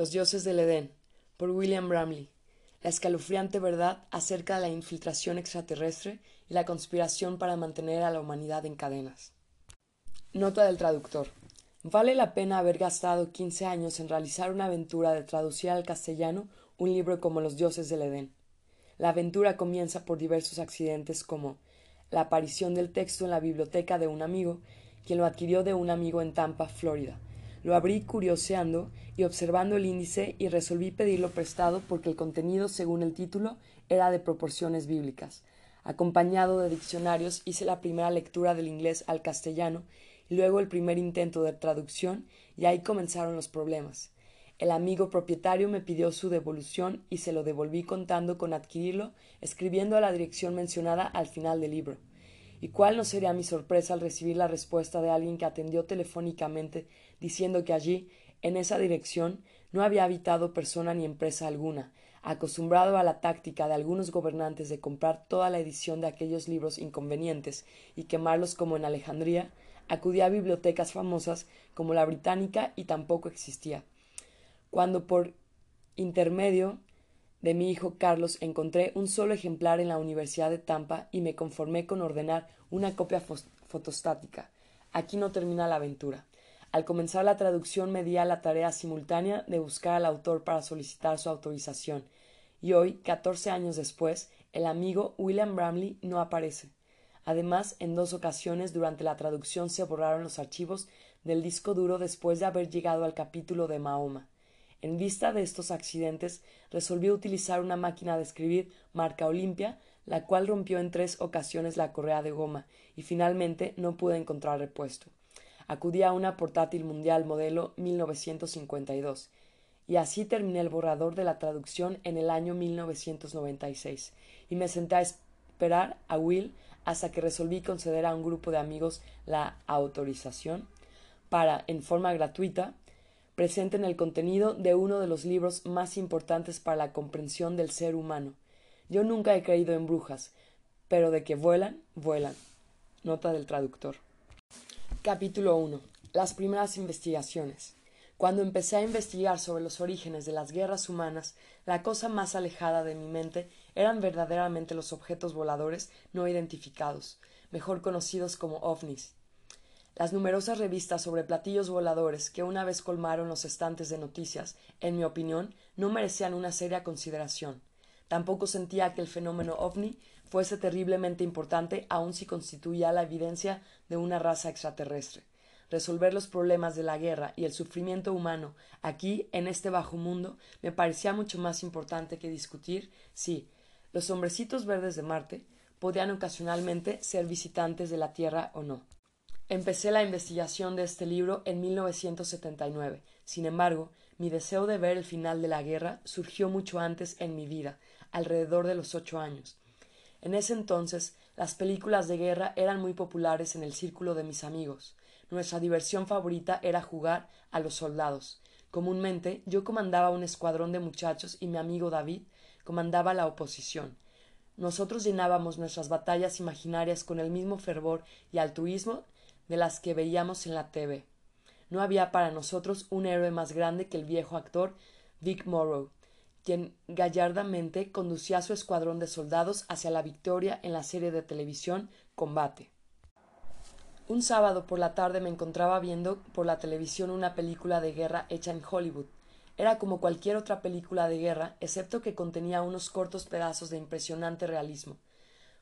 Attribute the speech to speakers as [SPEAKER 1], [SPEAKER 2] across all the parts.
[SPEAKER 1] Los dioses del Edén, por William Bramley. La escalofriante verdad acerca de la infiltración extraterrestre y la conspiración para mantener a la humanidad en cadenas. Nota del traductor. Vale la pena haber gastado quince años en realizar una aventura de traducir al castellano un libro como Los dioses del Edén. La aventura comienza por diversos accidentes como la aparición del texto en la biblioteca de un amigo, quien lo adquirió de un amigo en Tampa, Florida, lo abrí curioseando y observando el índice y resolví pedirlo prestado porque el contenido, según el título, era de proporciones bíblicas. Acompañado de diccionarios hice la primera lectura del inglés al castellano y luego el primer intento de traducción y ahí comenzaron los problemas. El amigo propietario me pidió su devolución y se lo devolví contando con adquirirlo, escribiendo a la dirección mencionada al final del libro. ¿Y cuál no sería mi sorpresa al recibir la respuesta de alguien que atendió telefónicamente diciendo que allí, en esa dirección, no había habitado persona ni empresa alguna, acostumbrado a la táctica de algunos gobernantes de comprar toda la edición de aquellos libros inconvenientes y quemarlos como en Alejandría, acudía a bibliotecas famosas como la británica y tampoco existía. Cuando por intermedio de mi hijo Carlos encontré un solo ejemplar en la Universidad de Tampa y me conformé con ordenar una copia fotostática. Aquí no termina la aventura. Al comenzar la traducción me di a la tarea simultánea de buscar al autor para solicitar su autorización, y hoy, catorce años después, el amigo William Bramley no aparece. Además, en dos ocasiones durante la traducción se borraron los archivos del disco duro después de haber llegado al capítulo de Mahoma. En vista de estos accidentes, resolví utilizar una máquina de escribir marca Olimpia, la cual rompió en tres ocasiones la correa de goma, y finalmente no pude encontrar repuesto. Acudí a una portátil mundial modelo 1952 y así terminé el borrador de la traducción en el año 1996 y me senté a esperar a Will hasta que resolví conceder a un grupo de amigos la autorización para, en forma gratuita, presenten el contenido de uno de los libros más importantes para la comprensión del ser humano. Yo nunca he creído en brujas, pero de que vuelan, vuelan. Nota del traductor. Capítulo 1. Las primeras investigaciones. Cuando empecé a investigar sobre los orígenes de las guerras humanas, la cosa más alejada de mi mente eran verdaderamente los objetos voladores no identificados, mejor conocidos como ovnis. Las numerosas revistas sobre platillos voladores que una vez colmaron los estantes de noticias, en mi opinión, no merecían una seria consideración. Tampoco sentía que el fenómeno ovni fuese terriblemente importante aun si constituía la evidencia de una raza extraterrestre. Resolver los problemas de la guerra y el sufrimiento humano aquí, en este bajo mundo, me parecía mucho más importante que discutir si los hombrecitos verdes de Marte podían ocasionalmente ser visitantes de la Tierra o no. Empecé la investigación de este libro en 1979. Sin embargo, mi deseo de ver el final de la guerra surgió mucho antes en mi vida, alrededor de los ocho años. En ese entonces las películas de guerra eran muy populares en el círculo de mis amigos. Nuestra diversión favorita era jugar a los soldados. Comúnmente yo comandaba un escuadrón de muchachos y mi amigo David comandaba la oposición. Nosotros llenábamos nuestras batallas imaginarias con el mismo fervor y altruismo de las que veíamos en la TV. No había para nosotros un héroe más grande que el viejo actor Vic Morrow, quien gallardamente conducía a su escuadrón de soldados hacia la victoria en la serie de televisión Combate. Un sábado por la tarde me encontraba viendo por la televisión una película de guerra hecha en Hollywood. Era como cualquier otra película de guerra, excepto que contenía unos cortos pedazos de impresionante realismo.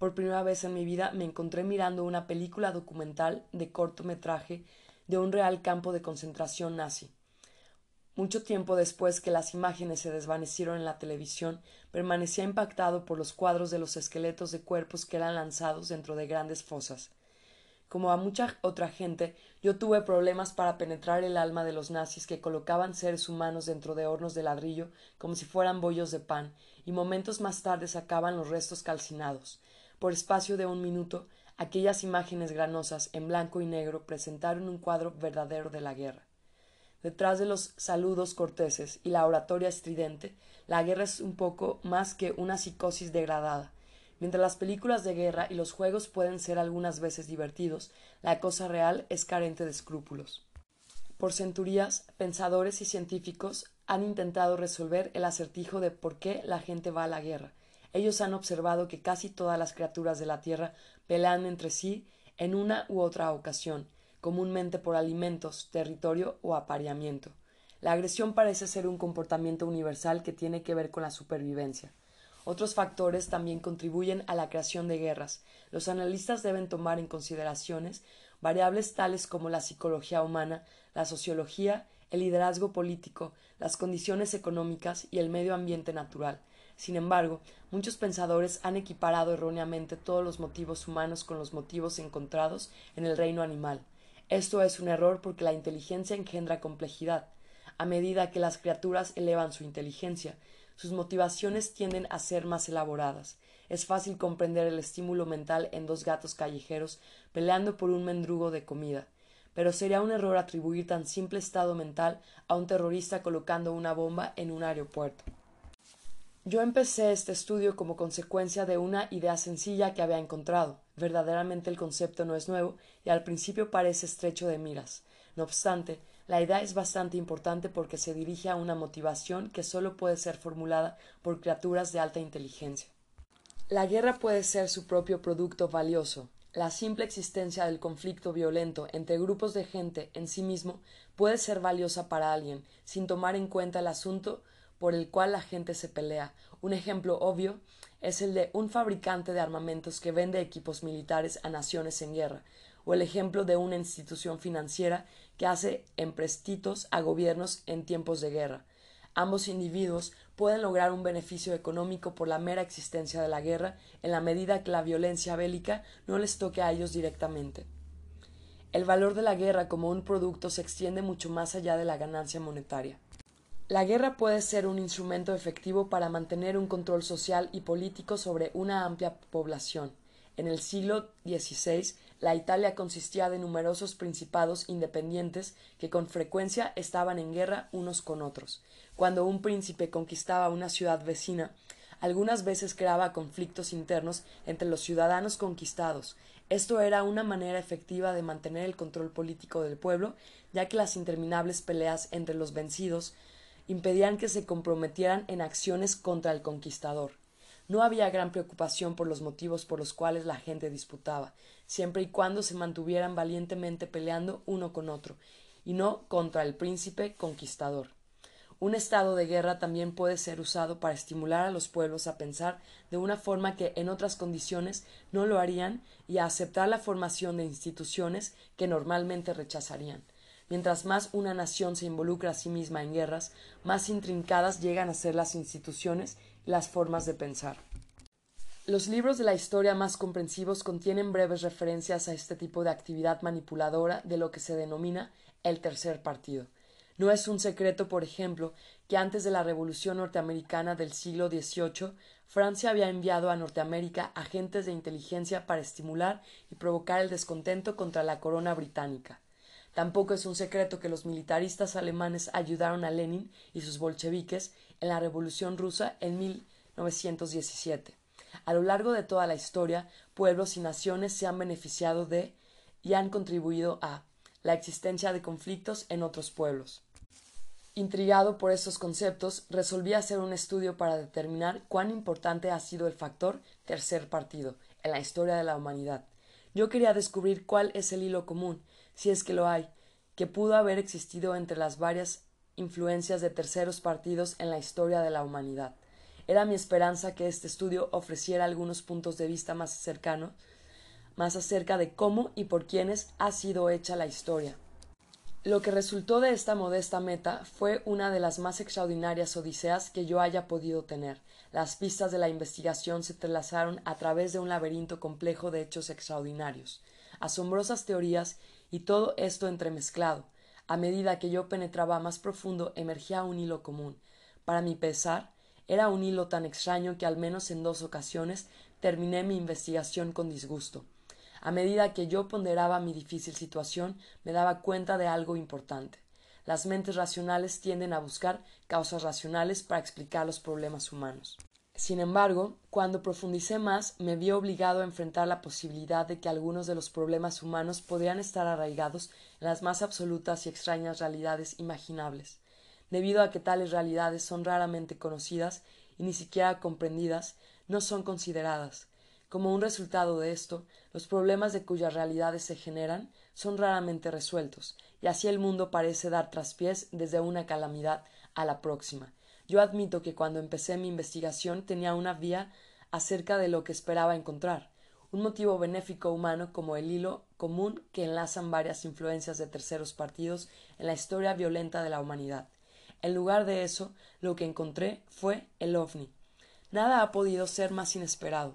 [SPEAKER 1] Por primera vez en mi vida me encontré mirando una película documental de cortometraje de un real campo de concentración nazi. Mucho tiempo después que las imágenes se desvanecieron en la televisión, permanecía impactado por los cuadros de los esqueletos de cuerpos que eran lanzados dentro de grandes fosas. Como a mucha otra gente, yo tuve problemas para penetrar el alma de los nazis que colocaban seres humanos dentro de hornos de ladrillo como si fueran bollos de pan, y momentos más tarde sacaban los restos calcinados. Por espacio de un minuto, aquellas imágenes granosas en blanco y negro presentaron un cuadro verdadero de la guerra. Detrás de los saludos corteses y la oratoria estridente, la guerra es un poco más que una psicosis degradada. Mientras las películas de guerra y los juegos pueden ser algunas veces divertidos, la cosa real es carente de escrúpulos. Por centurías, pensadores y científicos han intentado resolver el acertijo de por qué la gente va a la guerra. Ellos han observado que casi todas las criaturas de la tierra pelean entre sí en una u otra ocasión, comúnmente por alimentos, territorio o apareamiento. La agresión parece ser un comportamiento universal que tiene que ver con la supervivencia. Otros factores también contribuyen a la creación de guerras. Los analistas deben tomar en consideraciones variables tales como la psicología humana, la sociología, el liderazgo político, las condiciones económicas y el medio ambiente natural. Sin embargo, muchos pensadores han equiparado erróneamente todos los motivos humanos con los motivos encontrados en el reino animal. Esto es un error porque la inteligencia engendra complejidad. A medida que las criaturas elevan su inteligencia, sus motivaciones tienden a ser más elaboradas. Es fácil comprender el estímulo mental en dos gatos callejeros peleando por un mendrugo de comida pero sería un error atribuir tan simple estado mental a un terrorista colocando una bomba en un aeropuerto. Yo empecé este estudio como consecuencia de una idea sencilla que había encontrado. Verdaderamente el concepto no es nuevo y al principio parece estrecho de miras. No obstante, la idea es bastante importante porque se dirige a una motivación que solo puede ser formulada por criaturas de alta inteligencia. La guerra puede ser su propio producto valioso, la simple existencia del conflicto violento entre grupos de gente en sí mismo puede ser valiosa para alguien, sin tomar en cuenta el asunto por el cual la gente se pelea. Un ejemplo obvio es el de un fabricante de armamentos que vende equipos militares a naciones en guerra, o el ejemplo de una institución financiera que hace emprestitos a gobiernos en tiempos de guerra. Ambos individuos pueden lograr un beneficio económico por la mera existencia de la guerra en la medida que la violencia bélica no les toque a ellos directamente. El valor de la guerra como un producto se extiende mucho más allá de la ganancia monetaria. La guerra puede ser un instrumento efectivo para mantener un control social y político sobre una amplia población. En el siglo XVI, la Italia consistía de numerosos principados independientes que con frecuencia estaban en guerra unos con otros. Cuando un príncipe conquistaba una ciudad vecina, algunas veces creaba conflictos internos entre los ciudadanos conquistados. Esto era una manera efectiva de mantener el control político del pueblo, ya que las interminables peleas entre los vencidos impedían que se comprometieran en acciones contra el conquistador. No había gran preocupación por los motivos por los cuales la gente disputaba, siempre y cuando se mantuvieran valientemente peleando uno con otro, y no contra el príncipe conquistador. Un estado de guerra también puede ser usado para estimular a los pueblos a pensar de una forma que en otras condiciones no lo harían y a aceptar la formación de instituciones que normalmente rechazarían. Mientras más una nación se involucra a sí misma en guerras, más intrincadas llegan a ser las instituciones y las formas de pensar. Los libros de la historia más comprensivos contienen breves referencias a este tipo de actividad manipuladora de lo que se denomina el tercer partido. No es un secreto, por ejemplo, que antes de la Revolución norteamericana del siglo XVIII, Francia había enviado a Norteamérica agentes de inteligencia para estimular y provocar el descontento contra la corona británica. Tampoco es un secreto que los militaristas alemanes ayudaron a Lenin y sus bolcheviques en la Revolución rusa en 1917. A lo largo de toda la historia, pueblos y naciones se han beneficiado de y han contribuido a la existencia de conflictos en otros pueblos. Intrigado por estos conceptos, resolví hacer un estudio para determinar cuán importante ha sido el factor tercer partido en la historia de la humanidad. Yo quería descubrir cuál es el hilo común, si es que lo hay, que pudo haber existido entre las varias influencias de terceros partidos en la historia de la humanidad. Era mi esperanza que este estudio ofreciera algunos puntos de vista más cercanos, más acerca de cómo y por quiénes ha sido hecha la historia. Lo que resultó de esta modesta meta fue una de las más extraordinarias odiseas que yo haya podido tener. Las pistas de la investigación se entrelazaron a través de un laberinto complejo de hechos extraordinarios, asombrosas teorías y todo esto entremezclado. A medida que yo penetraba más profundo emergía un hilo común. Para mi pesar, era un hilo tan extraño que al menos en dos ocasiones terminé mi investigación con disgusto. A medida que yo ponderaba mi difícil situación, me daba cuenta de algo importante. Las mentes racionales tienden a buscar causas racionales para explicar los problemas humanos. Sin embargo, cuando profundicé más, me vi obligado a enfrentar la posibilidad de que algunos de los problemas humanos podrían estar arraigados en las más absolutas y extrañas realidades imaginables, debido a que tales realidades son raramente conocidas y ni siquiera comprendidas, no son consideradas. Como un resultado de esto, los problemas de cuyas realidades se generan son raramente resueltos, y así el mundo parece dar traspiés desde una calamidad a la próxima, yo admito que cuando empecé mi investigación tenía una vía acerca de lo que esperaba encontrar, un motivo benéfico humano como el hilo común que enlazan varias influencias de terceros partidos en la historia violenta de la humanidad. En lugar de eso, lo que encontré fue el ovni. Nada ha podido ser más inesperado.